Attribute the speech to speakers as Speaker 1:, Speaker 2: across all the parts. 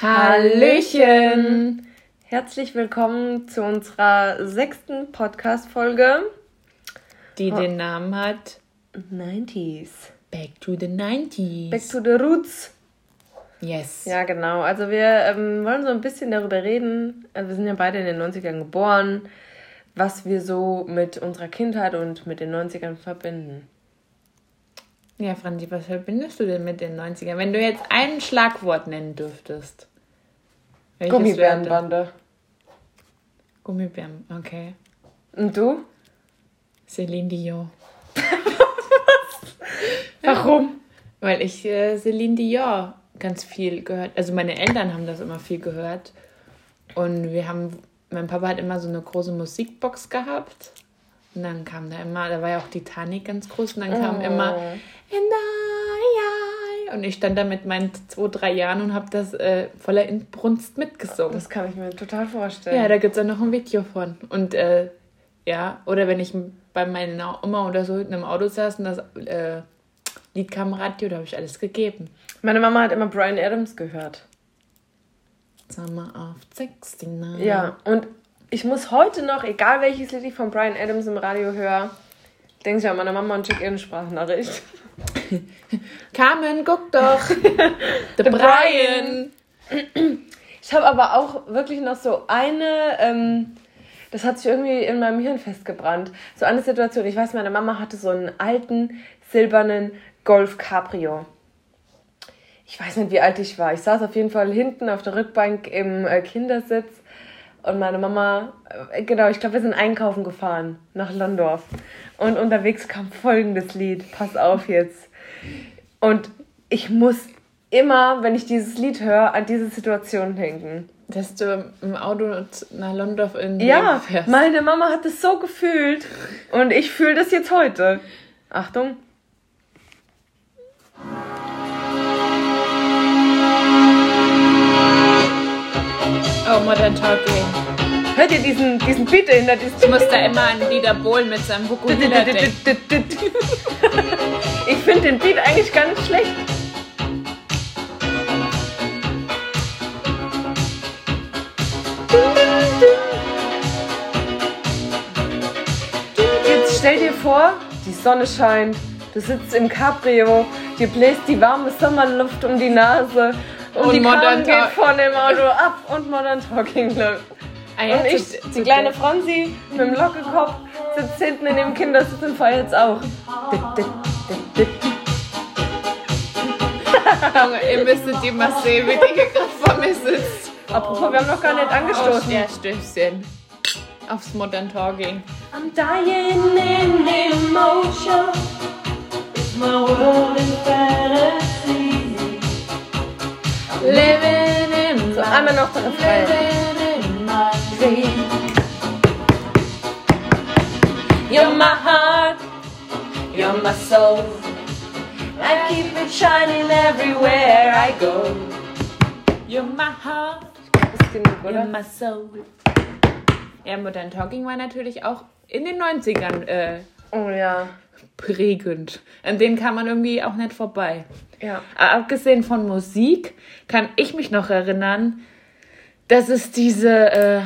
Speaker 1: Hallöchen! Herzlich willkommen zu unserer sechsten Podcast-Folge.
Speaker 2: Die den Namen hat
Speaker 1: 90s.
Speaker 2: Back to the 90s.
Speaker 1: Back to the Roots.
Speaker 2: Yes.
Speaker 1: Ja, genau. Also wir ähm, wollen so ein bisschen darüber reden. Also wir sind ja beide in den 90ern geboren, was wir so mit unserer Kindheit und mit den 90ern verbinden.
Speaker 2: Ja, Franzi, was verbindest du denn mit den 90ern? Wenn du jetzt ein Schlagwort nennen dürftest. welches
Speaker 1: Gummibärenbande.
Speaker 2: Gummibären, okay.
Speaker 1: Und du?
Speaker 2: Celine Dion.
Speaker 1: Warum?
Speaker 2: Weil ich äh, Celine Dion ganz viel gehört. Also meine Eltern haben das immer viel gehört. Und wir haben, mein Papa hat immer so eine große Musikbox gehabt. Und dann kam da immer, da war ja auch Titanic ganz groß. Und dann kam
Speaker 1: Oh.
Speaker 2: immer eye. Und ich stand da mit meinen zwei, drei Jahren und habe das äh, voller Inbrunst mitgesungen.
Speaker 1: Das kann ich mir total vorstellen.
Speaker 2: Ja, da gibt es auch noch ein Video von. Und äh, ja, oder wenn ich bei meiner Oma oder so hinten im Auto saß und das äh, Lied kam Radio, da habe ich alles gegeben.
Speaker 1: Meine Mama hat immer Brian Adams gehört.
Speaker 2: Summer of 69.
Speaker 1: Ja, und ich muss heute noch, egal welches Lied ich von Brian Adams im Radio höre, denke ich an meine Mama und schicke ihr eine Sprachnachricht.
Speaker 2: Carmen, guck doch. The Brian.
Speaker 1: Ich habe aber auch wirklich noch so eine, ähm, das hat sich irgendwie in meinem Hirn festgebrannt. So eine Situation, ich weiß, meine Mama hatte so einen alten, silbernen Golf Cabrio. Ich weiß nicht, wie alt ich war. Ich saß auf jeden Fall hinten auf der Rückbank im äh, Kindersitz und meine Mama, äh, genau, ich glaube, wir sind einkaufen gefahren nach Landorf. Und unterwegs kam folgendes Lied. Pass auf jetzt. Und ich muss immer, wenn ich dieses Lied höre, an diese Situation denken.
Speaker 2: Dass du im Auto nach London in
Speaker 1: Ja,
Speaker 2: fährst.
Speaker 1: meine Mama hat es so gefühlt. Und ich fühle das jetzt heute. Achtung.
Speaker 2: Oh, Modern Talking.
Speaker 1: Hört ihr diesen, diesen Beat dahinter?
Speaker 2: Ich
Speaker 1: Diesen
Speaker 2: muss da immer an Dieter Bohlen mit seinem denken.
Speaker 1: Ich finde den Beat eigentlich gar nicht schlecht. Jetzt stell dir vor, die Sonne scheint, du sitzt im Cabrio, dir bläst die warme Sommerluft um die Nase und,
Speaker 2: Und
Speaker 1: die
Speaker 2: Modern
Speaker 1: geht von dem Auto ab und Modern Talking läuft.
Speaker 2: Ah ja,
Speaker 1: Und ich,
Speaker 2: zu-
Speaker 1: die kleine Franzi mit dem Lockekopf, sitzt hinten in dem Kindersitz und feiert's auch.
Speaker 2: Junge, ihr müsstet die mal sehen, wie die hier gerade vor mir sitzt.
Speaker 1: Apropos, wir haben noch gar nicht angestoßen.
Speaker 2: Ja, Stößchen. Aufs Modern Talking.
Speaker 1: I'm dying in emotion. It's my world in fantasy.
Speaker 2: Living in
Speaker 1: So, einmal noch der Refrain. You're my heart, you're my soul. I keep it shining everywhere I go.
Speaker 2: You're my heart,
Speaker 1: genug,
Speaker 2: you're my soul. Ja, Modern Talking war natürlich auch in den 90ern äh,
Speaker 1: Oh ja.
Speaker 2: Prägend. An denen kam man irgendwie auch nicht vorbei.
Speaker 1: Ja.
Speaker 2: Aber Abgesehen von Musik kann ich mich noch erinnern, dass es diese äh,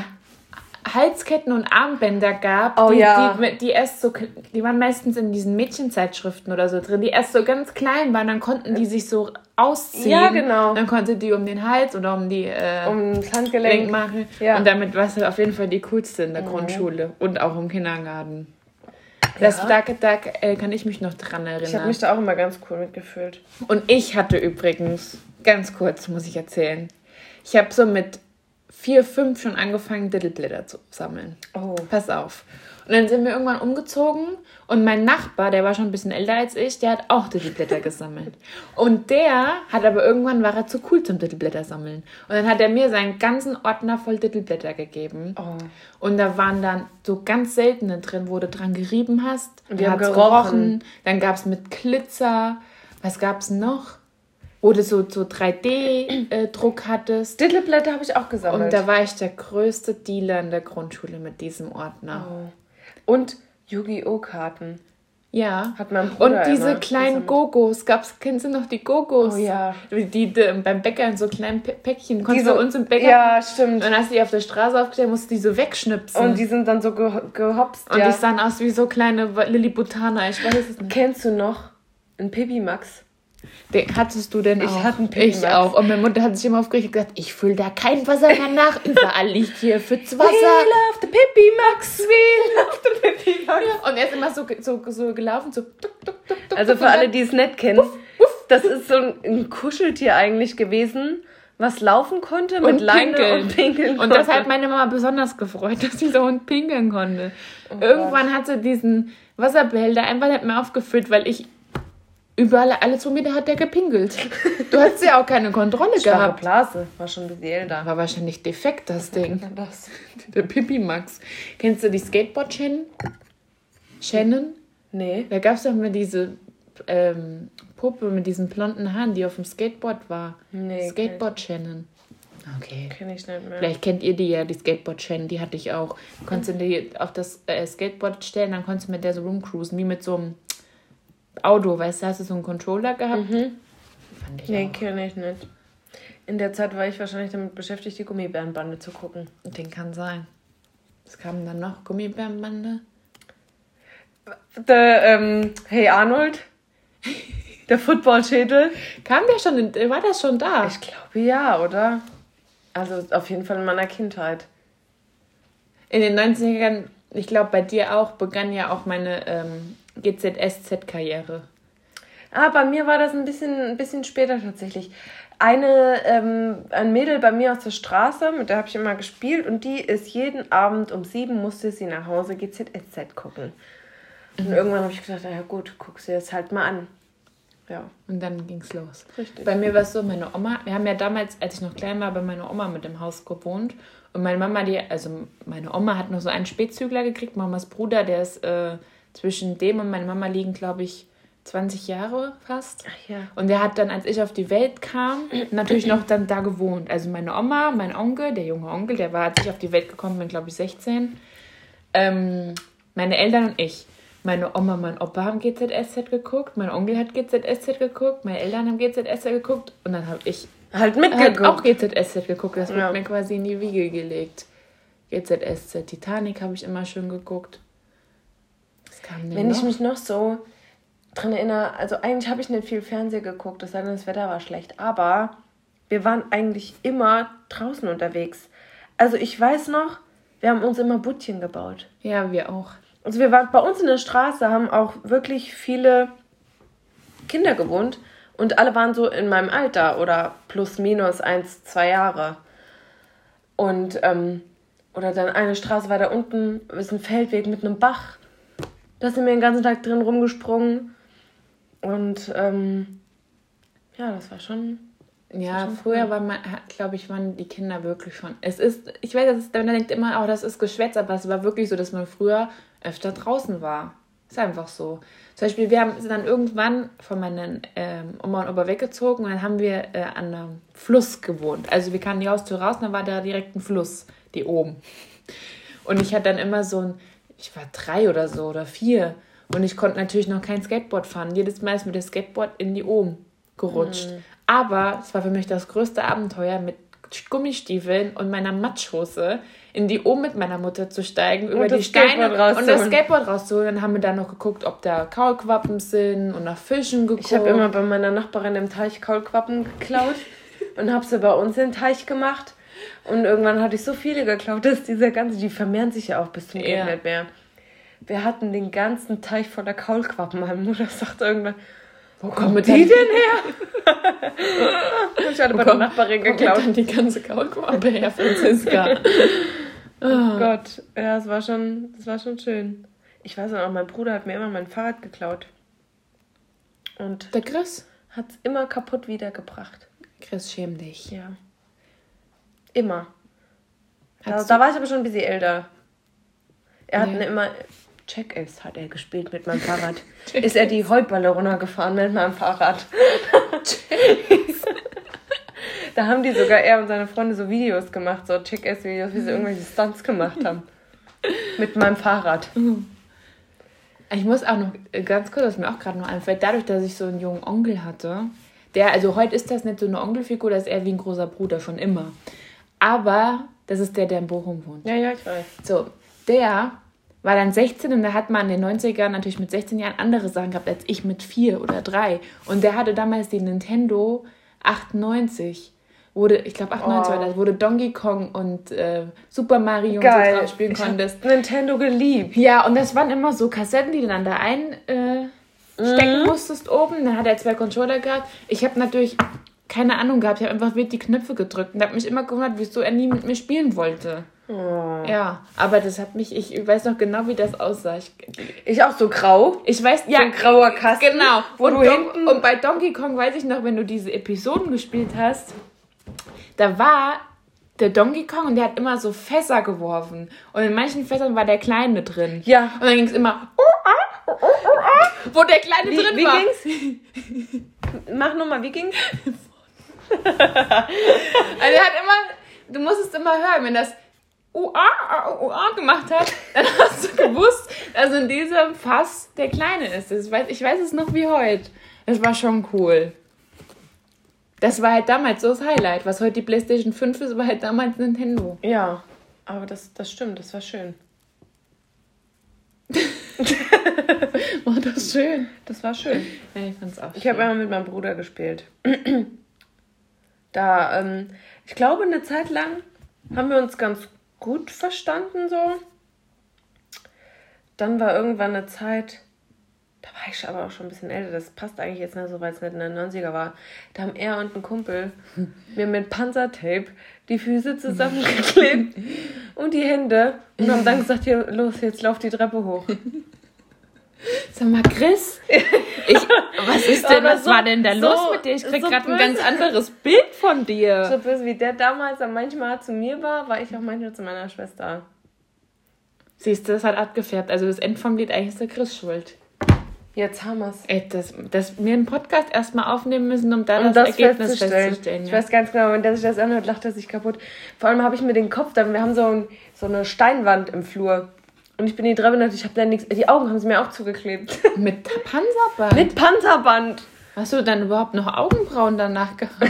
Speaker 2: Halsketten und Armbänder gab,
Speaker 1: Oh
Speaker 2: die,
Speaker 1: ja.
Speaker 2: die, die erst so, die waren meistens in diesen Mädchenzeitschriften oder so drin, die erst so ganz klein waren, dann konnten die sich so ausziehen.
Speaker 1: Ja, genau.
Speaker 2: Dann konnte die um den Hals oder um die äh,
Speaker 1: Um das
Speaker 2: Lenk
Speaker 1: Handgelenk.
Speaker 2: machen.
Speaker 1: Ja.
Speaker 2: Und damit warst du auf jeden Fall die coolste in der Grundschule und auch im Kindergarten. Das
Speaker 1: Ja.
Speaker 2: da, da äh, kann ich mich noch dran erinnern.
Speaker 1: Ich habe mich da auch immer ganz cool mitgefühlt.
Speaker 2: Und ich hatte übrigens, ganz kurz muss ich erzählen, ich habe so mit vier, fünf schon angefangen, Diddleblätter zu sammeln.
Speaker 1: Oh.
Speaker 2: Pass auf. Und dann sind wir irgendwann umgezogen und mein Nachbar, der war schon ein bisschen älter als ich, der hat auch Diddleblätter gesammelt. Und der hat aber irgendwann war er zu cool zum Diddleblätter sammeln. Und dann hat er mir seinen ganzen Ordner voll Diddleblätter gegeben.
Speaker 1: Oh.
Speaker 2: Und da waren dann so ganz seltene drin, wo du dran gerieben hast.
Speaker 1: Und die
Speaker 2: hat's
Speaker 1: gerochen.
Speaker 2: Dann gab es mit Glitzer. Was gab es noch? Wo du so, so 3D-Druck hattest.
Speaker 1: Diddleblätter habe ich auch gesammelt.
Speaker 2: Und da war ich der größte Dealer in der Grundschule mit diesem Ordner.
Speaker 1: oh. Und Yu-Gi-Oh! Karten.
Speaker 2: Ja.
Speaker 1: Hat mein
Speaker 2: Und
Speaker 1: Bruder
Speaker 2: diese
Speaker 1: immer
Speaker 2: kleinen Gogos, gab's, kennst du noch die Gogos?
Speaker 1: Oh ja.
Speaker 2: Die, die, die beim Bäcker in so kleinen Pä- Päckchen. Konntest
Speaker 1: so-
Speaker 2: uns im Bäcker.
Speaker 1: Ja, stimmt.
Speaker 2: Und dann hast du die auf der Straße aufgestellt, musst du die so wegschnipsen.
Speaker 1: Und die sind dann so ge gehopst.
Speaker 2: Und
Speaker 1: ja.
Speaker 2: die sahen aus wie so kleine Lilliputaner, ich weiß es nicht.
Speaker 1: Kennst du noch einen Pipi Max?
Speaker 2: Den hattest du denn
Speaker 1: Ich
Speaker 2: auch?
Speaker 1: hatte einen
Speaker 2: Ich auch. Und meine Mutter hat sich immer aufgeregt und gesagt, ich fülle da kein Wasser mehr nach. Überall liegt hier Pfütz Wasser.
Speaker 1: love the Pipi Max. We love the Pipi Max.
Speaker 2: Und er ist immer so, so, so gelaufen, so tuk, tuk, tuk, tuk,
Speaker 1: Also für
Speaker 2: und
Speaker 1: alle, die es nicht kennen, das ist so ein, ein Kuscheltier eigentlich gewesen, was laufen konnte mit
Speaker 2: und
Speaker 1: Leine
Speaker 2: pinkeln.
Speaker 1: und pinkeln
Speaker 2: Und
Speaker 1: konnte.
Speaker 2: das hat meine Mama besonders gefreut, dass dieser Hund pinkeln konnte. Irgendwann hat sie diesen Wasserbehälter einfach nicht mehr aufgefüllt, weil ich überall alles um mir hat der gepinkelt. Du hattest ja auch keine Kontrolle
Speaker 1: Schwache
Speaker 2: gehabt.
Speaker 1: Blase, war schon ein bisschen älter.
Speaker 2: War wahrscheinlich defekt, das Ding.
Speaker 1: Das.
Speaker 2: Der Pipi Max. Kennst du die Skateboard Shannon? Shannon?
Speaker 1: Nee.
Speaker 2: Da gab es doch mal diese ähm, Puppe mit diesen blonden Haaren, die auf dem Skateboard war.
Speaker 1: Nee,
Speaker 2: Skateboard Shannon. Okay.
Speaker 1: Kenn ich nicht mehr.
Speaker 2: Vielleicht kennt ihr die ja, die Skateboard Shannon, die hatte ich auch. Du konntest die auf das äh, Skateboard stellen, dann konntest du mit der so rumcruisen, wie mit so einem Auto, weißt du, hast du so einen Controller gehabt? Fand ich
Speaker 1: Nee, kenne ich nicht. In der Zeit war ich wahrscheinlich damit beschäftigt, die Gummibärenbande zu gucken.
Speaker 2: Den kann sein. Was kam dann noch? Gummibärenbande?
Speaker 1: Der, ähm, Hey Arnold, der Footballschädel.
Speaker 2: Kam der schon, in, war das schon da?
Speaker 1: Ich glaube ja, oder? Also auf jeden Fall in meiner Kindheit.
Speaker 2: In den 90ern, ich glaube bei dir auch, begann ja auch meine ähm, GZSZ-Karriere.
Speaker 1: Ah, bei mir war das ein bisschen, ein bisschen später tatsächlich. Eine, ähm, ein Mädel bei mir aus der Straße, mit der habe ich immer gespielt und die ist jeden Abend um sieben musste sie nach Hause GZSZ gucken. Und irgendwann habe ich gedacht, ja gut, guck sie jetzt halt mal an. Ja,
Speaker 2: Und dann ging's los.
Speaker 1: richtig.
Speaker 2: Bei mir war es so, meine Oma, wir haben ja damals, als ich noch klein war, bei meiner Oma mit dem Haus gewohnt. Und meine Mama, die, also meine Oma hat noch so einen Spätzügler gekriegt, Mamas Bruder, der ist äh, zwischen dem und meiner Mama liegen, glaube ich, 20 Jahre fast.
Speaker 1: Ach ja.
Speaker 2: Und der hat dann, als ich auf die Welt kam, natürlich noch dann da gewohnt. Also meine Oma, mein Onkel, der junge Onkel, der war, als ich auf die Welt gekommen bin, glaube ich, 16. Ähm, meine Eltern und ich. Meine Oma, mein Opa haben GZSZ geguckt, mein Onkel hat GZSZ geguckt, meine Eltern haben GZSZ geguckt und dann habe ich
Speaker 1: Halt
Speaker 2: halt
Speaker 1: mitgeguckt.
Speaker 2: auch GZSZ geguckt. Das
Speaker 1: Ja.
Speaker 2: wird mir quasi in die Wiege gelegt. GZSZ, Titanic habe ich immer schön geguckt.
Speaker 1: Wenn
Speaker 2: noch?
Speaker 1: ich mich noch so dran erinnere, also eigentlich habe ich nicht viel Fernsehen geguckt, sei denn, das Wetter war schlecht, aber wir waren eigentlich immer draußen unterwegs. Also ich weiß noch, wir haben uns immer Buttchen gebaut.
Speaker 2: ja, wir auch.
Speaker 1: Also wir waren bei uns in der Straße, haben auch wirklich viele Kinder gewohnt und alle waren so in meinem Alter oder plus minus eins, zwei Jahre. Und, ähm, oder dann eine Straße weiter unten ist ein Feldweg mit einem Bach. Da sind wir den ganzen Tag drin rumgesprungen. Und, ähm, ja, das war schon.
Speaker 2: Ja, früher war man, glaube ich, waren die Kinder wirklich schon. Es ist, ich weiß, das ist, man denkt immer, oh, das ist Geschwätz, aber es war wirklich so, dass man früher öfter draußen war. Ist einfach so. Zum Beispiel, wir haben, sind dann irgendwann von meinen ähm, Oma und Opa weggezogen und dann haben wir äh, an einem Fluss gewohnt. Also wir kamen die Haustür raus und dann war da direkt ein Fluss, die oben. Und ich hatte dann immer so ein, ich war drei oder so oder vier und ich konnte natürlich noch kein Skateboard fahren. Jedes Mal ist mir das Skateboard in die Ohm gerutscht. Aber es war für mich das größte Abenteuer mit Gummistiefeln und meiner Matschhose in die Ohm mit meiner Mutter zu steigen, über die Steine und das Skateboard rauszuholen. Dann haben wir dann noch geguckt, ob da Kaulquappen sind und nach Fischen geguckt.
Speaker 1: Ich habe immer bei meiner Nachbarin im Teich Kaulquappen geklaut und habe sie bei uns in den Teich gemacht. Und irgendwann hatte ich so viele geklaut, dass dieser ganze, die vermehren sich ja auch bis zum
Speaker 2: Ja.
Speaker 1: Nicht mehr. Wir hatten den ganzen Teich voller Kaulquappen. Meine Mutter sagt irgendwann, wo kommen die denn her? Ich hatte bei der Nachbarin
Speaker 2: Wo
Speaker 1: geklaut.
Speaker 2: dann die ganze Kaulquappe her, Franziska.
Speaker 1: Oh Gott, ja, es war schon, das war schon schön. Ich weiß auch, mein Bruder hat mir immer mein Fahrrad geklaut. Und
Speaker 2: Der Chris?
Speaker 1: hat es immer kaputt wiedergebracht.
Speaker 2: Chris, schäm dich.
Speaker 1: Ja. Immer. Da,
Speaker 2: Hat's
Speaker 1: da war ich aber schon ein bisschen älter. Er hat
Speaker 2: Ja.
Speaker 1: mir immer. Check-Ins hat er gespielt mit meinem Fahrrad. Ist er die Heubälle runtergefahren mit meinem Fahrrad. da haben die sogar er und seine Freunde so Videos gemacht, so Check-Ins-Videos, wie sie irgendwelche Stunts gemacht haben. Mit meinem Fahrrad.
Speaker 2: Ich muss auch noch äh, ganz kurz, was mir auch gerade noch einfällt, dadurch, dass ich so einen jungen Onkel hatte, der, also heute ist das nicht so eine Onkelfigur, das ist eher wie ein großer Bruder schon immer. Aber das ist der, der in Bochum wohnt.
Speaker 1: Ja, ja, ich weiß.
Speaker 2: So, der war dann 16 und da hat man in den 90ern natürlich mit 16 Jahren andere Sachen gehabt als ich mit 4 oder 3. Und der hatte damals die Nintendo 98. Wurde, ich glaube 98
Speaker 1: Oh.
Speaker 2: war das, wurde Donkey Kong und äh, Super Mario und so
Speaker 1: Geil.
Speaker 2: drauf spielen konntest.
Speaker 1: Nintendo geliebt.
Speaker 2: Ja, und das waren immer so Kassetten, die du dann da einstecken äh, stecken musstest oben. Dann hat er zwei Controller gehabt. Ich habe natürlich keine Ahnung gehabt. Ich habe einfach wild die Knöpfe gedrückt und habe mich immer gewundert, wieso er nie mit mir spielen wollte.
Speaker 1: Oh.
Speaker 2: Ja, aber das hat mich, ich weiß noch genau, wie das aussah. Ich,
Speaker 1: Ich auch so grau.
Speaker 2: ich weiß,
Speaker 1: So ein grauer Kasten.
Speaker 2: Genau.
Speaker 1: Wo
Speaker 2: und,
Speaker 1: du
Speaker 2: Don
Speaker 1: hinten-
Speaker 2: und bei Donkey Kong weiß ich noch, wenn du diese Episoden gespielt hast, da war der Donkey Kong und der hat immer so Fässer geworfen. Und in manchen Fässern war der Kleine drin.
Speaker 1: Ja.
Speaker 2: Und dann ging es immer, oh, ah, oh, oh, ah, wo der Kleine
Speaker 1: Wie,
Speaker 2: drin
Speaker 1: wie
Speaker 2: war.
Speaker 1: ging's? Mach nochmal, wie ging's?
Speaker 2: Also er hat immer, du musstest immer hören, wenn das Ua, Ua gemacht hat, dann hast du gewusst, dass in diesem Fass der Kleine ist. Das weiß, ich weiß es noch wie heute. Das war schon cool. Das war halt damals so das Highlight. Was heute die PlayStation 5 ist, war halt damals Nintendo.
Speaker 1: Ja, aber das, das stimmt, das war schön.
Speaker 2: War das schön.
Speaker 1: Das war schön.
Speaker 2: Ja, ich fand's auch
Speaker 1: Ich habe immer mit meinem Bruder gespielt. Da, ähm, ich glaube, eine Zeit lang haben wir uns ganz gut verstanden so. Dann war irgendwann eine Zeit, da war ich aber auch schon ein bisschen älter, das passt eigentlich jetzt nicht so, weil es nicht in den 90er war. Da haben er und ein Kumpel mir mit Panzertape die Füße zusammengeklebt und die Hände und haben dann gesagt, hier, los, jetzt lauf die Treppe hoch.
Speaker 2: Sag mal, Chris, ich, was ist denn, was
Speaker 1: so-
Speaker 2: war denn da
Speaker 1: so-
Speaker 2: los mit dir? Ich krieg
Speaker 1: so
Speaker 2: gerade ein ganz anderes Bild von dir.
Speaker 1: So böse wie der damals dann manchmal zu mir war, war ich auch manchmal zu meiner Schwester.
Speaker 2: Siehst du, das hat abgefärbt. Also das End vom Lied, eigentlich ist der Chris schuld.
Speaker 1: Jetzt haben wir's.
Speaker 2: Ey, dass, dass wir einen Podcast erstmal aufnehmen müssen, um da
Speaker 1: Um
Speaker 2: das,
Speaker 1: das
Speaker 2: Ergebnis
Speaker 1: festzustellen.
Speaker 2: festzustellen.
Speaker 1: Ich
Speaker 2: ja.
Speaker 1: weiß ganz genau, wenn der sich das anhört, lacht er sich kaputt. Vor allem habe ich mir den Kopf, da, wir haben so, ein, so eine Steinwand im Flur. Und ich bin die Treppe natürlich, ich habe da nichts, die Augen haben sie mir auch zugeklebt.
Speaker 2: Mit Panzerband.
Speaker 1: Mit Panzerband.
Speaker 2: Hast du dann überhaupt noch Augenbrauen danach gehabt?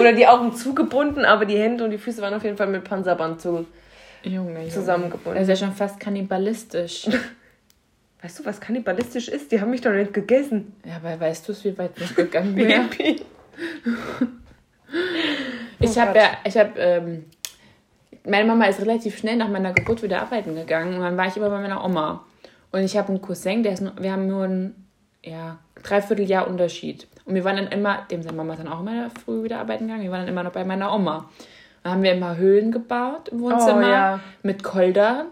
Speaker 1: Oder die Augen zugebunden, aber die Hände und die Füße waren auf jeden Fall mit Panzerband zu,
Speaker 2: Junge,
Speaker 1: zusammengebunden.
Speaker 2: Das ist ja schon fast kannibalistisch.
Speaker 1: weißt du, was kannibalistisch ist? Die haben mich doch nicht gegessen.
Speaker 2: ja, aber weißt du es, wie weit noch gegangen?
Speaker 1: Baby.
Speaker 2: Ich
Speaker 1: Oh
Speaker 2: habe ja, ich habe, ähm, meine Mama ist relativ schnell nach meiner Geburt wieder arbeiten gegangen und dann war ich immer bei meiner Oma. Und ich habe einen Cousin, der ist, nur, wir haben nur ein, ja, Dreivierteljahr Unterschied. Und wir waren dann immer, dem seine Mama ist dann auch immer früh wieder arbeiten gegangen, wir waren dann immer noch bei meiner Oma. Dann haben wir immer Höhlen gebaut im Wohnzimmer
Speaker 1: Oh, ja.
Speaker 2: mit Koldern,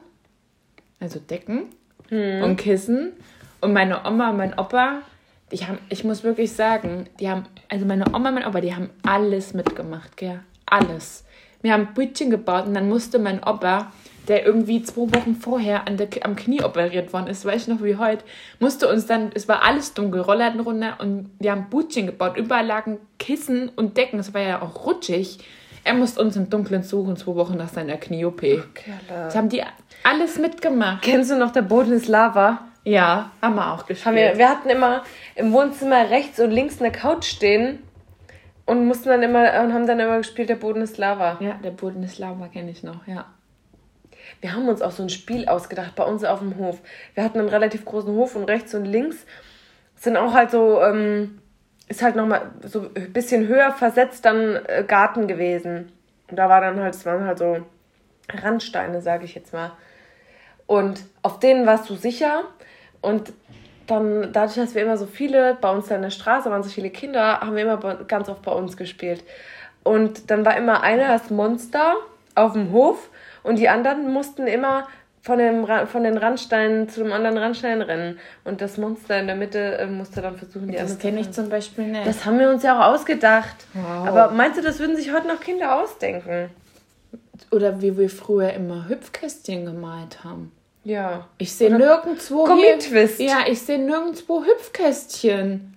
Speaker 2: also Decken und Kissen. Und meine Oma und mein Opa, die haben, ich muss wirklich sagen, die haben, also meine Oma und mein Opa, die haben alles mitgemacht, gell? Alles. Wir haben Brötchen gebaut und dann musste mein Opa, der irgendwie zwei Wochen vorher an der, am Knie operiert worden ist, weiß ich noch wie heute, musste uns dann, es war alles dunkel, Rollladen runter und wir haben Brötchen gebaut. Überall lagen Kissen und Decken, es war ja auch rutschig. Er musste uns im Dunkeln suchen, zwei Wochen nach seiner Knie-OP. Das haben die alles mitgemacht.
Speaker 1: Kennst du noch, der Boden ist Lava?
Speaker 2: Ja, haben wir auch gespielt.
Speaker 1: Haben wir, wir hatten immer im Wohnzimmer rechts und links eine Couch stehen und mussten dann immer und haben dann immer gespielt, der Boden ist Lava.
Speaker 2: ja, der Boden ist Lava, kenne ich noch, ja.
Speaker 1: Wir haben uns auch so ein Spiel ausgedacht bei uns auf dem Hof. Wir hatten einen relativ großen Hof und rechts und links sind auch halt so, ähm, ist halt nochmal so ein bisschen höher versetzt dann äh, Garten gewesen. Und da war dann halt, es waren halt so Randsteine, sage ich jetzt mal. Und auf denen warst du sicher. Und dann, dadurch, dass wir immer so viele, bei uns da in der Straße waren so viele Kinder, haben wir immer ganz oft bei uns gespielt. Und dann war immer einer das Monster auf dem Hof und die anderen mussten immer von, dem, von den Randsteinen zu dem anderen Randstein rennen. Und das Monster in der Mitte äh, musste dann versuchen, die
Speaker 2: Das kenne ich zum Beispiel nicht.
Speaker 1: Das haben wir uns ja auch ausgedacht.
Speaker 2: Wow.
Speaker 1: Aber meinst du, das würden sich heute noch Kinder ausdenken?
Speaker 2: Oder wie wir früher immer Hüpfkästchen gemalt haben.
Speaker 1: Ja.
Speaker 2: Ich sehe nirgendwo
Speaker 1: Gummitwist.
Speaker 2: Hier, ja, ich sehe nirgendwo Hüpfkästchen.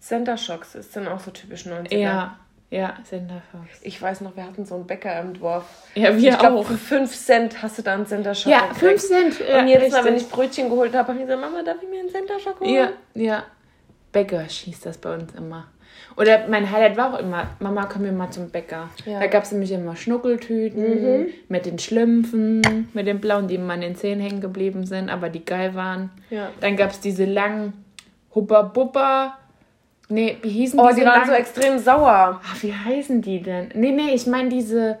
Speaker 1: Center Shocks ist dann auch so typisch 90er.
Speaker 2: Ja. Ja, Center Fox.
Speaker 1: Ich weiß noch, wir hatten so einen Bäcker im Dorf.
Speaker 2: Ja, wir
Speaker 1: ich glaub,
Speaker 2: auch.
Speaker 1: Für 5 Cent hast du da einen Center Shock
Speaker 2: Ja, 5 Cent. Ja,
Speaker 1: Und jedes Mal, wenn ich Brötchen geholt habe, habe ich gesagt, Mama, darf ich mir einen Center Shock holen?
Speaker 2: Ja, ja. Bäcker schießt das bei uns immer. Oder mein Highlight war auch immer, Mama, komm mir mal zum Bäcker.
Speaker 1: Ja. Mhm.
Speaker 2: Da gab es nämlich immer Schnuckeltüten mit den Schlümpfen, mit den blauen, die immer an den Zähnen hängen geblieben sind, aber die geil waren.
Speaker 1: Ja.
Speaker 2: Dann gab es diese langen Hubba-Bubba. Nee, wie hießen
Speaker 1: Oh,
Speaker 2: diese
Speaker 1: die waren so extrem sauer.
Speaker 2: Ach, wie heißen die denn? Nee, nee, ich meine diese,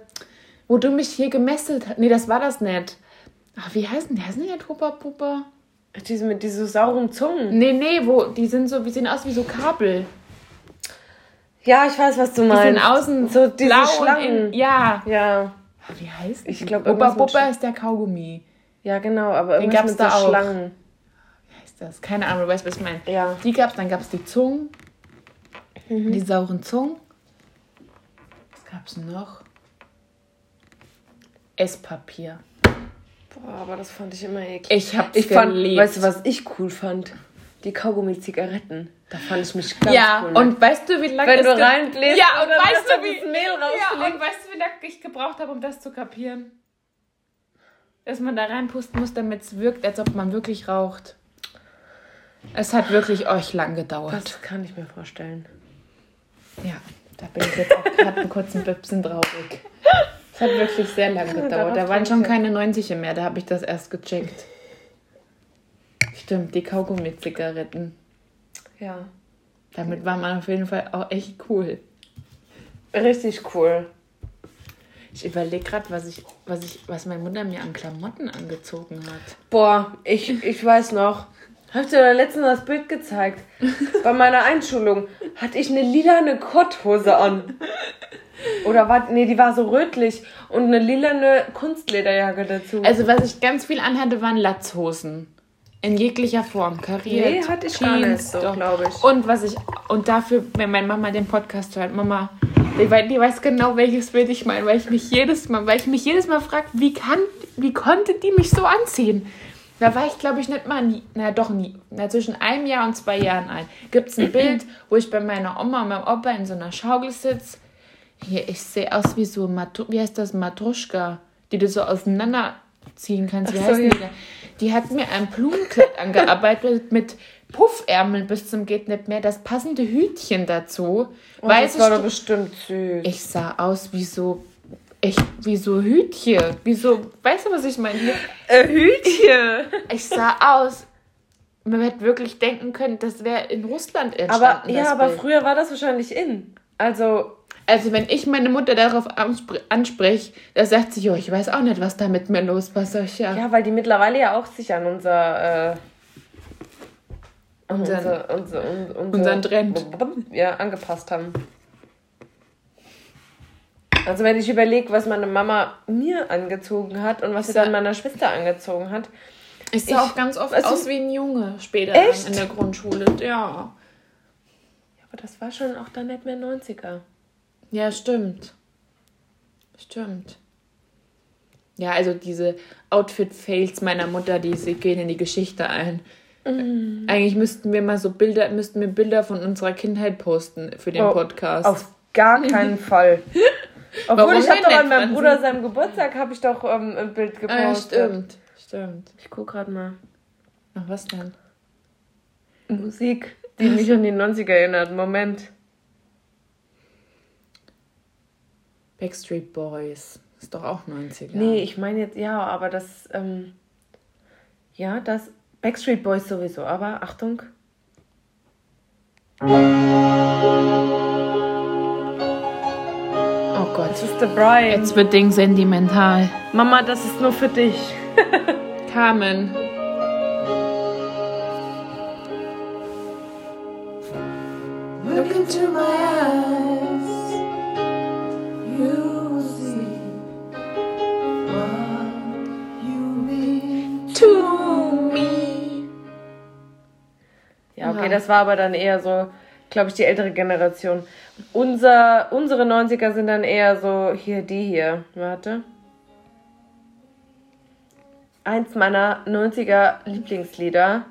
Speaker 2: wo du mich hier gemesselt hast. Nee, das war das nicht. Ach, wie heißen die? Heißen die nicht Hubba-Bubba?
Speaker 1: Diese mit diese sauren Zungen.
Speaker 2: Nee, nee, wo, die sind so, die sehen aus wie so Kabel.
Speaker 1: Ja, ich weiß, was du
Speaker 2: Die
Speaker 1: meinst.
Speaker 2: sind außen
Speaker 1: so diese
Speaker 2: blau
Speaker 1: Schlangen.
Speaker 2: in, ja.
Speaker 1: ja.
Speaker 2: Wie heißt
Speaker 1: Ich
Speaker 2: die?
Speaker 1: glaub,
Speaker 2: Bubba
Speaker 1: irgendwas mit
Speaker 2: Bubba ist der Kaugummi.
Speaker 1: Ja, genau, aber
Speaker 2: Den
Speaker 1: irgendwas
Speaker 2: gab's
Speaker 1: mit
Speaker 2: da auch.
Speaker 1: Schlangen.
Speaker 2: Wie heißt das? Keine Ahnung, du weißt, was ich meine.
Speaker 1: Ja.
Speaker 2: Die gab's, dann gab's die Zungen.
Speaker 1: Mhm.
Speaker 2: Die sauren Zungen. Was gab's noch? Esspapier.
Speaker 1: Boah, aber das fand ich immer eklig.
Speaker 2: Ich hab's
Speaker 1: Ich fand,
Speaker 2: geliebt.
Speaker 1: weißt du, was ich cool fand? Die Kaugummi-Zigaretten. Da fand ich mich ganz
Speaker 2: ja,
Speaker 1: cool.
Speaker 2: und weißt du, wie lange
Speaker 1: Wenn du reinbläst
Speaker 2: Ja,
Speaker 1: und
Speaker 2: weißt du, wie
Speaker 1: Mehl
Speaker 2: Ja, und weißt du, wie lange ich gebraucht habe, um das zu kapieren? Dass man da reinpusten muss, damit es wirkt, als ob man wirklich raucht. Es hat wirklich euch lang gedauert.
Speaker 1: das kann ich mir vorstellen.
Speaker 2: Ja, da bin ich jetzt auch gerade kurz ein bisschen traurig. Es hat wirklich sehr lang gedauert. Da waren schon keine 90 mehr, da habe ich das erst gecheckt. Stimmt, die Kaugummi-Zigaretten.
Speaker 1: Ja.
Speaker 2: Damit war man auf jeden Fall auch echt cool.
Speaker 1: Richtig cool.
Speaker 2: Ich überlege gerade, was ich, was ich, was meine Mutter mir an Klamotten angezogen hat.
Speaker 1: Boah, ich, ich weiß noch. Hab ich dir letztens das Bild gezeigt? Bei meiner Einschulung hatte ich eine lilane Kotthose an. Oder war, nee, die war so rötlich und eine lilane Kunstlederjacke dazu.
Speaker 2: Also was ich ganz viel anhatte, waren Latzhosen. In jeglicher Form, kariert.
Speaker 1: Nee, hatte ich gar nicht so,
Speaker 2: doch.
Speaker 1: glaub ich.
Speaker 2: Und was ich, und dafür, wenn meine Mama den Podcast hört, Mama, die, die weiß genau, welches Bild ich meine, weil ich mich jedes Mal, weil ich mich jedes Mal frage, wie kann, wie konnte die mich so anziehen? Da war ich, glaube ich, nicht mal nie, na doch nie, na, zwischen einem Jahr und zwei Jahren alt. Gibt es ein Bild, wo ich bei meiner Oma und meinem Opa in so einer Schaukel sitze. Hier, ich sehe aus wie so, Matru wie heißt das, Matruschka, die du so auseinanderziehen kannst. Wie
Speaker 1: Ach so,
Speaker 2: heißen
Speaker 1: ja.
Speaker 2: die? Die hat mir ein Blumenkleid angearbeitet mit Puffärmeln bis zum geht nicht mehr, das passende Hütchen dazu.
Speaker 1: oh, das war doch bestimmt süß.
Speaker 2: ich sah aus wie so, echt, wie so Hütchen. Wie so, weißt du, was ich meine?
Speaker 1: Äh, Hütchen.
Speaker 2: Ich sah aus, man hätte wirklich denken können, das wäre in Russland entstanden.
Speaker 1: Aber ja, aber
Speaker 2: Bild.
Speaker 1: früher war das wahrscheinlich in. Also,
Speaker 2: Also wenn ich meine Mutter darauf anspr- anspreche, da sagt sie, jo, ich weiß auch nicht, was da mit mir los war. Sag ja.
Speaker 1: ja, weil die mittlerweile ja auch sich an unser, äh,
Speaker 2: Unseren-
Speaker 1: unser, unser, un- unser,
Speaker 2: unseren Trend.
Speaker 1: Ja, angepasst haben. Also wenn ich überlege, was meine Mama mir angezogen hat und was sie dann meiner Schwester angezogen hat.
Speaker 2: Ich sah
Speaker 1: Ich-
Speaker 2: auch ganz oft
Speaker 1: also-
Speaker 2: aus wie ein Junge später in der Grundschule. Ja.
Speaker 1: Aber das war schon auch dann nicht mehr 90er.
Speaker 2: Ja, stimmt. Stimmt. Ja, also diese Outfit-Fails meiner Mutter, die sie gehen in die Geschichte ein.
Speaker 1: Mhm.
Speaker 2: Eigentlich müssten wir mal so Bilder, müssten wir Bilder von unserer Kindheit posten für den
Speaker 1: Oh,
Speaker 2: Podcast.
Speaker 1: Auf gar keinen Fall. Obwohl
Speaker 2: Warum
Speaker 1: ich habe doch an meinem? Bruder seinem Geburtstag habe ich doch ähm, ein Bild
Speaker 2: ah, ja,
Speaker 1: gepostet.
Speaker 2: stimmt. Stimmt.
Speaker 1: Ich guck gerade mal.
Speaker 2: Ach, was denn?
Speaker 1: Musik, die mich an die 90er erinnert. Moment.
Speaker 2: Backstreet Boys. Ist doch auch 90er.
Speaker 1: Nee, ich meine jetzt, ja, aber das, ähm, ja, das, Backstreet Boys sowieso, aber Achtung.
Speaker 2: Oh Gott.
Speaker 1: Das ist The Brian.
Speaker 2: Jetzt wird Ding sentimental.
Speaker 1: Mama, das ist nur für dich.
Speaker 2: Carmen.
Speaker 3: Look into my eyes,
Speaker 1: okay, das war aber dann eher so, glaube ich, die ältere Generation. Unser, unsere 90er sind dann eher so, hier, die hier. Warte. Eins meiner 90er Lieblingslieder.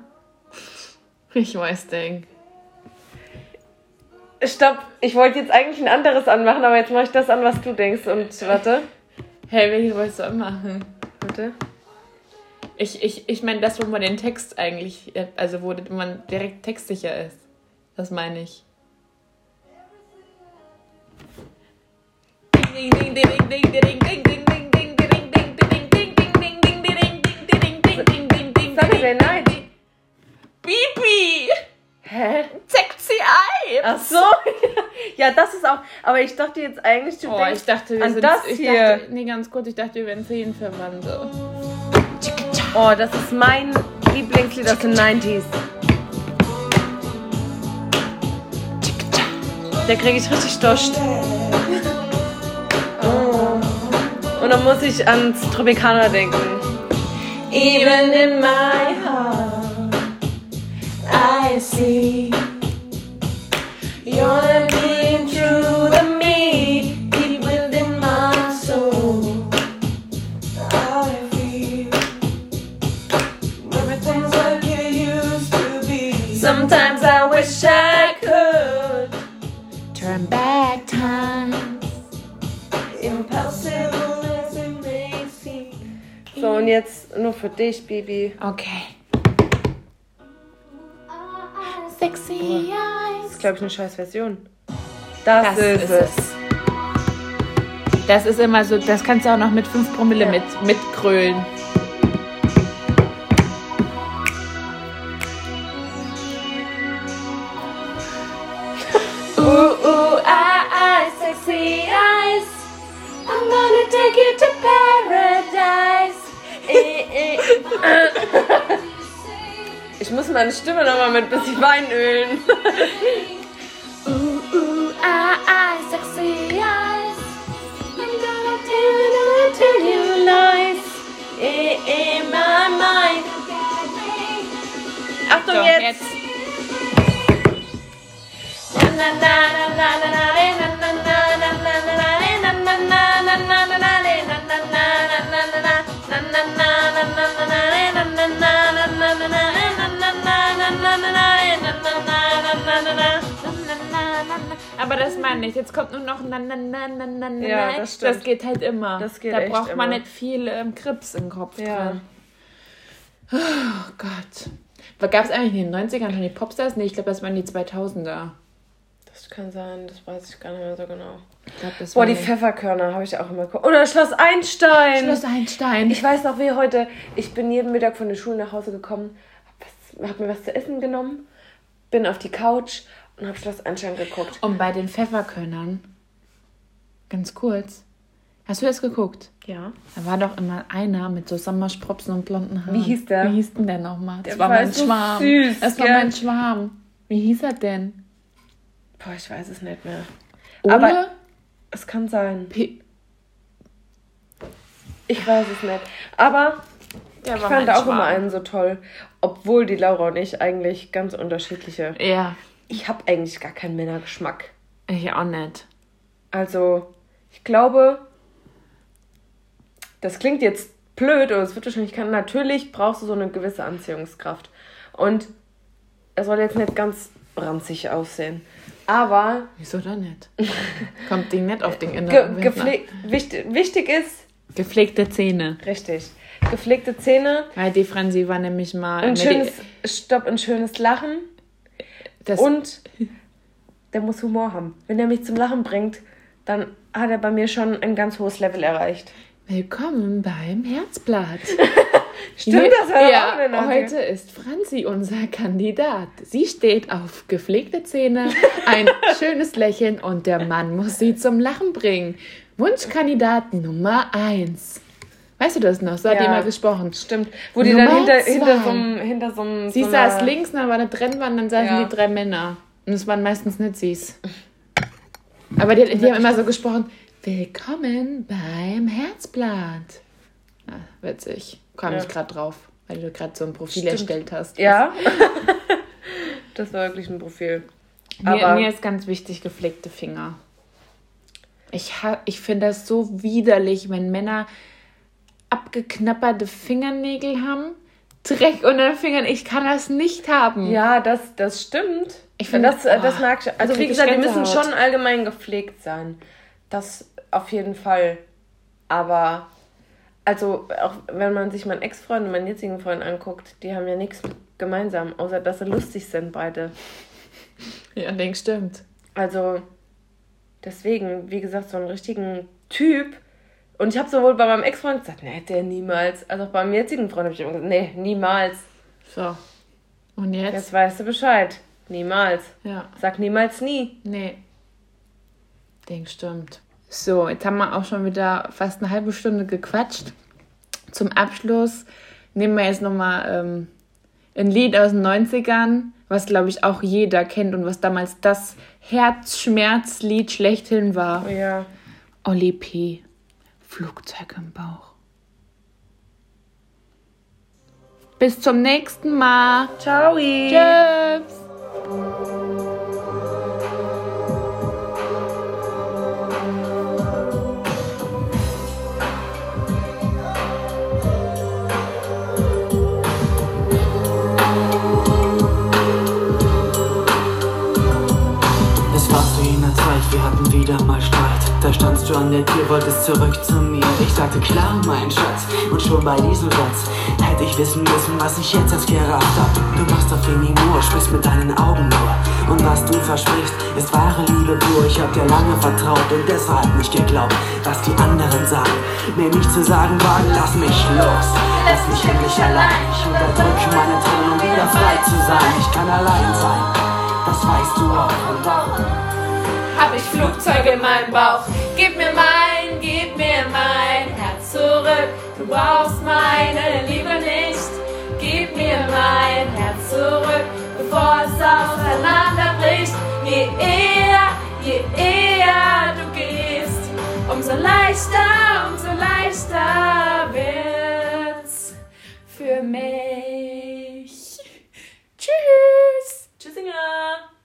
Speaker 2: Ich weiß, Ding.
Speaker 1: Stopp, ich wollte jetzt eigentlich ein anderes anmachen, aber jetzt mache ich das an, was du denkst. Und warte,
Speaker 2: Hey, welches wolltest du anmachen?
Speaker 1: warte.
Speaker 2: Ich, ich, ich meine das, wo man den Text eigentlich, äh, also wo man direkt textsicher ist. Das meine ich.
Speaker 1: Saturday Night.
Speaker 2: Bibi!
Speaker 1: Hä?
Speaker 2: Sexy Eye!
Speaker 1: Ach so. ja, das ist auch. Aber ich dachte jetzt eigentlich, du
Speaker 2: Oh,
Speaker 1: denkst
Speaker 2: ich dachte, wir
Speaker 1: an
Speaker 2: sind
Speaker 1: das
Speaker 2: ich
Speaker 1: hier.
Speaker 2: Dachte, nee, ganz kurz, ich dachte, wir wären Seelenverwandte.
Speaker 1: Oh, das ist mein Lieblingslied aus den 90s. Der kriege ich richtig Dost. Oh. Und dann muss ich ans Tropicana denken. Even in my heart, I see you're So, und jetzt nur für dich, Bibi.
Speaker 2: Okay. Sexy
Speaker 1: Das
Speaker 2: Eyes.
Speaker 1: ist, glaube ich, eine scheiß Version. Das,
Speaker 2: Das
Speaker 1: ist,
Speaker 2: ist
Speaker 1: es.
Speaker 2: Das ist immer so, das kannst du auch noch mit 5 Promille
Speaker 1: Ja.
Speaker 2: mit, mitkrölen.
Speaker 1: Meine Stimme nochmal mit ein bisschen Wein ölen.
Speaker 2: Ooh, ooh, ah, ah, sexy eyes. I'm gonna tell you, gonna tell you lies. Eh, eh, my mind.
Speaker 1: Achtung,
Speaker 2: So,
Speaker 1: jetzt.
Speaker 2: jetzt. Na, na, na, na, Aber das meine ich. Jetzt kommt nur noch na na na na na na.
Speaker 1: Ja, das
Speaker 2: das geht halt immer.
Speaker 1: Das geht
Speaker 2: da braucht man nicht viel ähm, Krips im Kopf
Speaker 1: Ja.
Speaker 2: drin. Oh Gott. Gab es eigentlich in den 90ern schon die Popstars? Nee, ich glaube, das waren die 2000er.
Speaker 1: Das kann sein, das weiß ich gar nicht mehr so genau.
Speaker 2: Glaub,
Speaker 1: Boah, die Pfefferkörner habe ich auch immer geguckt. Oder Schloss Einstein.
Speaker 2: Schloss Einstein.
Speaker 1: Ich weiß noch wie heute. Ich bin jeden Mittag von der Schule nach Hause gekommen, hab, hab mir was zu essen genommen, bin auf die Couch und habe Schloss Einstein geguckt.
Speaker 2: Und bei den Pfefferkörnern, ganz kurz, hast du das geguckt?
Speaker 1: Ja.
Speaker 2: Da war doch immer einer mit so Sommersprossen und blonden Haaren.
Speaker 1: Wie hieß der?
Speaker 2: Wie hieß denn der nochmal? Das war
Speaker 1: war
Speaker 2: mein
Speaker 1: so
Speaker 2: Schwarm.
Speaker 1: süß,
Speaker 2: das war
Speaker 1: gell?
Speaker 2: mein Schwarm. Wie hieß er denn?
Speaker 1: Boah, ich weiß es nicht mehr.
Speaker 2: Ole?
Speaker 1: Aber- Es kann sein.
Speaker 2: P
Speaker 1: Ich weiß es nicht. Aber
Speaker 2: der
Speaker 1: ich fand auch immer einen so toll. Obwohl die Laura und ich eigentlich ganz unterschiedliche.
Speaker 2: Ja,
Speaker 1: Ich habe eigentlich gar keinen Männergeschmack.
Speaker 2: ich auch nicht.
Speaker 1: Also, ich glaube, das klingt jetzt blöd oder es wird wahrscheinlich kann. Natürlich brauchst du so eine gewisse Anziehungskraft. Und er soll jetzt nicht ganz ranzig aussehen. Aber
Speaker 2: Wieso da nicht? Kommt Ding nicht auf den
Speaker 1: ge
Speaker 2: inneren ne?
Speaker 1: wichtig, wichtig ist,
Speaker 2: Gepflegte Zähne.
Speaker 1: richtig, gepflegte Zähne,
Speaker 2: Weil die Franzi war nämlich mal.
Speaker 1: ein schönes, stopp, ein schönes Lachen
Speaker 2: das,
Speaker 1: und der muss Humor haben. Wenn er mich zum Lachen bringt, dann hat er bei mir schon ein ganz hohes Level erreicht.
Speaker 2: Willkommen beim Herzblatt.
Speaker 1: Stimmt, das war
Speaker 2: ja,
Speaker 1: auch eine
Speaker 2: heute ist Franzi unser Kandidat. Sie steht auf gepflegte Zähne, ein schönes Lächeln und der Mann muss sie zum Lachen bringen. Wunschkandidat Nummer eins. Weißt du das noch? So hat
Speaker 1: Ja.
Speaker 2: die mal gesprochen.
Speaker 1: Stimmt. Wo die dann
Speaker 2: Nummer
Speaker 1: hinter,
Speaker 2: zwei.
Speaker 1: hinter so einem. Hinter so einem
Speaker 2: Sie
Speaker 1: so
Speaker 2: saß links, dann war eine Trennwand, dann saßen
Speaker 1: Ja.
Speaker 2: die drei Männer. Und es waren meistens nicht sie's. Aber die, die haben immer so gesprochen: Willkommen beim Herzblatt. Ja, witzig. Kam
Speaker 1: Ja.
Speaker 2: ich gerade drauf, weil du gerade so ein Profil
Speaker 1: Stimmt.
Speaker 2: erstellt hast.
Speaker 1: Ja. das war wirklich ein Profil.
Speaker 2: Mir,
Speaker 1: Aber-
Speaker 2: mir ist ganz wichtig gepflegte Finger. Ich, ha- ich finde das so widerlich, wenn Männer abgeknapperte Fingernägel haben, Dreck unter den Fingern. Ich kann das nicht haben.
Speaker 1: Ja, das, das stimmt.
Speaker 2: Ich finde,
Speaker 1: das, äh, das mag ich. Also
Speaker 2: krieg
Speaker 1: wie gesagt, die müssen schon allgemein gepflegt sein. Das auf jeden Fall. Aber also auch wenn man sich meinen Ex-Freund und meinen jetzigen Freund anguckt, die haben ja nichts gemeinsam, außer dass sie lustig sind beide.
Speaker 2: Ja, denk stimmt.
Speaker 1: Also deswegen, wie gesagt, so einen richtigen Typ. Und ich habe sowohl bei meinem Ex-Freund gesagt, nee, der niemals, als auch beim jetzigen Freund habe ich immer gesagt, nee, niemals.
Speaker 2: So. Und jetzt?
Speaker 1: Jetzt weißt du Bescheid. Niemals.
Speaker 2: Ja.
Speaker 1: Sag niemals nie.
Speaker 2: Nee. Denk stimmt. So, jetzt haben wir auch schon wieder fast eine halbe Stunde gequatscht. Zum Abschluss nehmen wir jetzt nochmal ähm, ein Lied aus den 90ern, was glaube ich auch jeder kennt und was damals das Herzschmerzlied schlechthin war.
Speaker 1: Oh ja.
Speaker 2: Olli P. Flugzeug im Bauch. Bis zum nächsten Mal.
Speaker 1: Ciao.
Speaker 2: Tschüss.
Speaker 4: Es war zu jener Zeit, wir hatten wieder mal. Da standst du an der Tür, wolltest zurück zu mir. Ich sagte klar, mein Schatz. Und schon bei diesem Satz hätte ich wissen müssen, was ich jetzt erst gerafft hab. Du machst auf den Humor, sprichst mit deinen Augen nur. Und was du versprichst, ist wahre Liebe pur. Ich hab dir lange vertraut und deshalb nicht geglaubt, was die anderen sagen. Mir nicht zu sagen wagen, lass mich los. Lass mich endlich allein. Ich unterdrücke meine Tränen, um wieder frei zu sein. Ich kann allein sein. Das weißt du auch und warum?
Speaker 2: hab ich Flugzeuge in meinem Bauch. Gib mir mein, gib mir mein Herz zurück. Du brauchst meine Liebe nicht. Gib mir mein Herz zurück, bevor es auseinanderbricht. Je eher, je eher du gehst, umso leichter, umso leichter wird's für mich. Tschüss. Tschüssinger.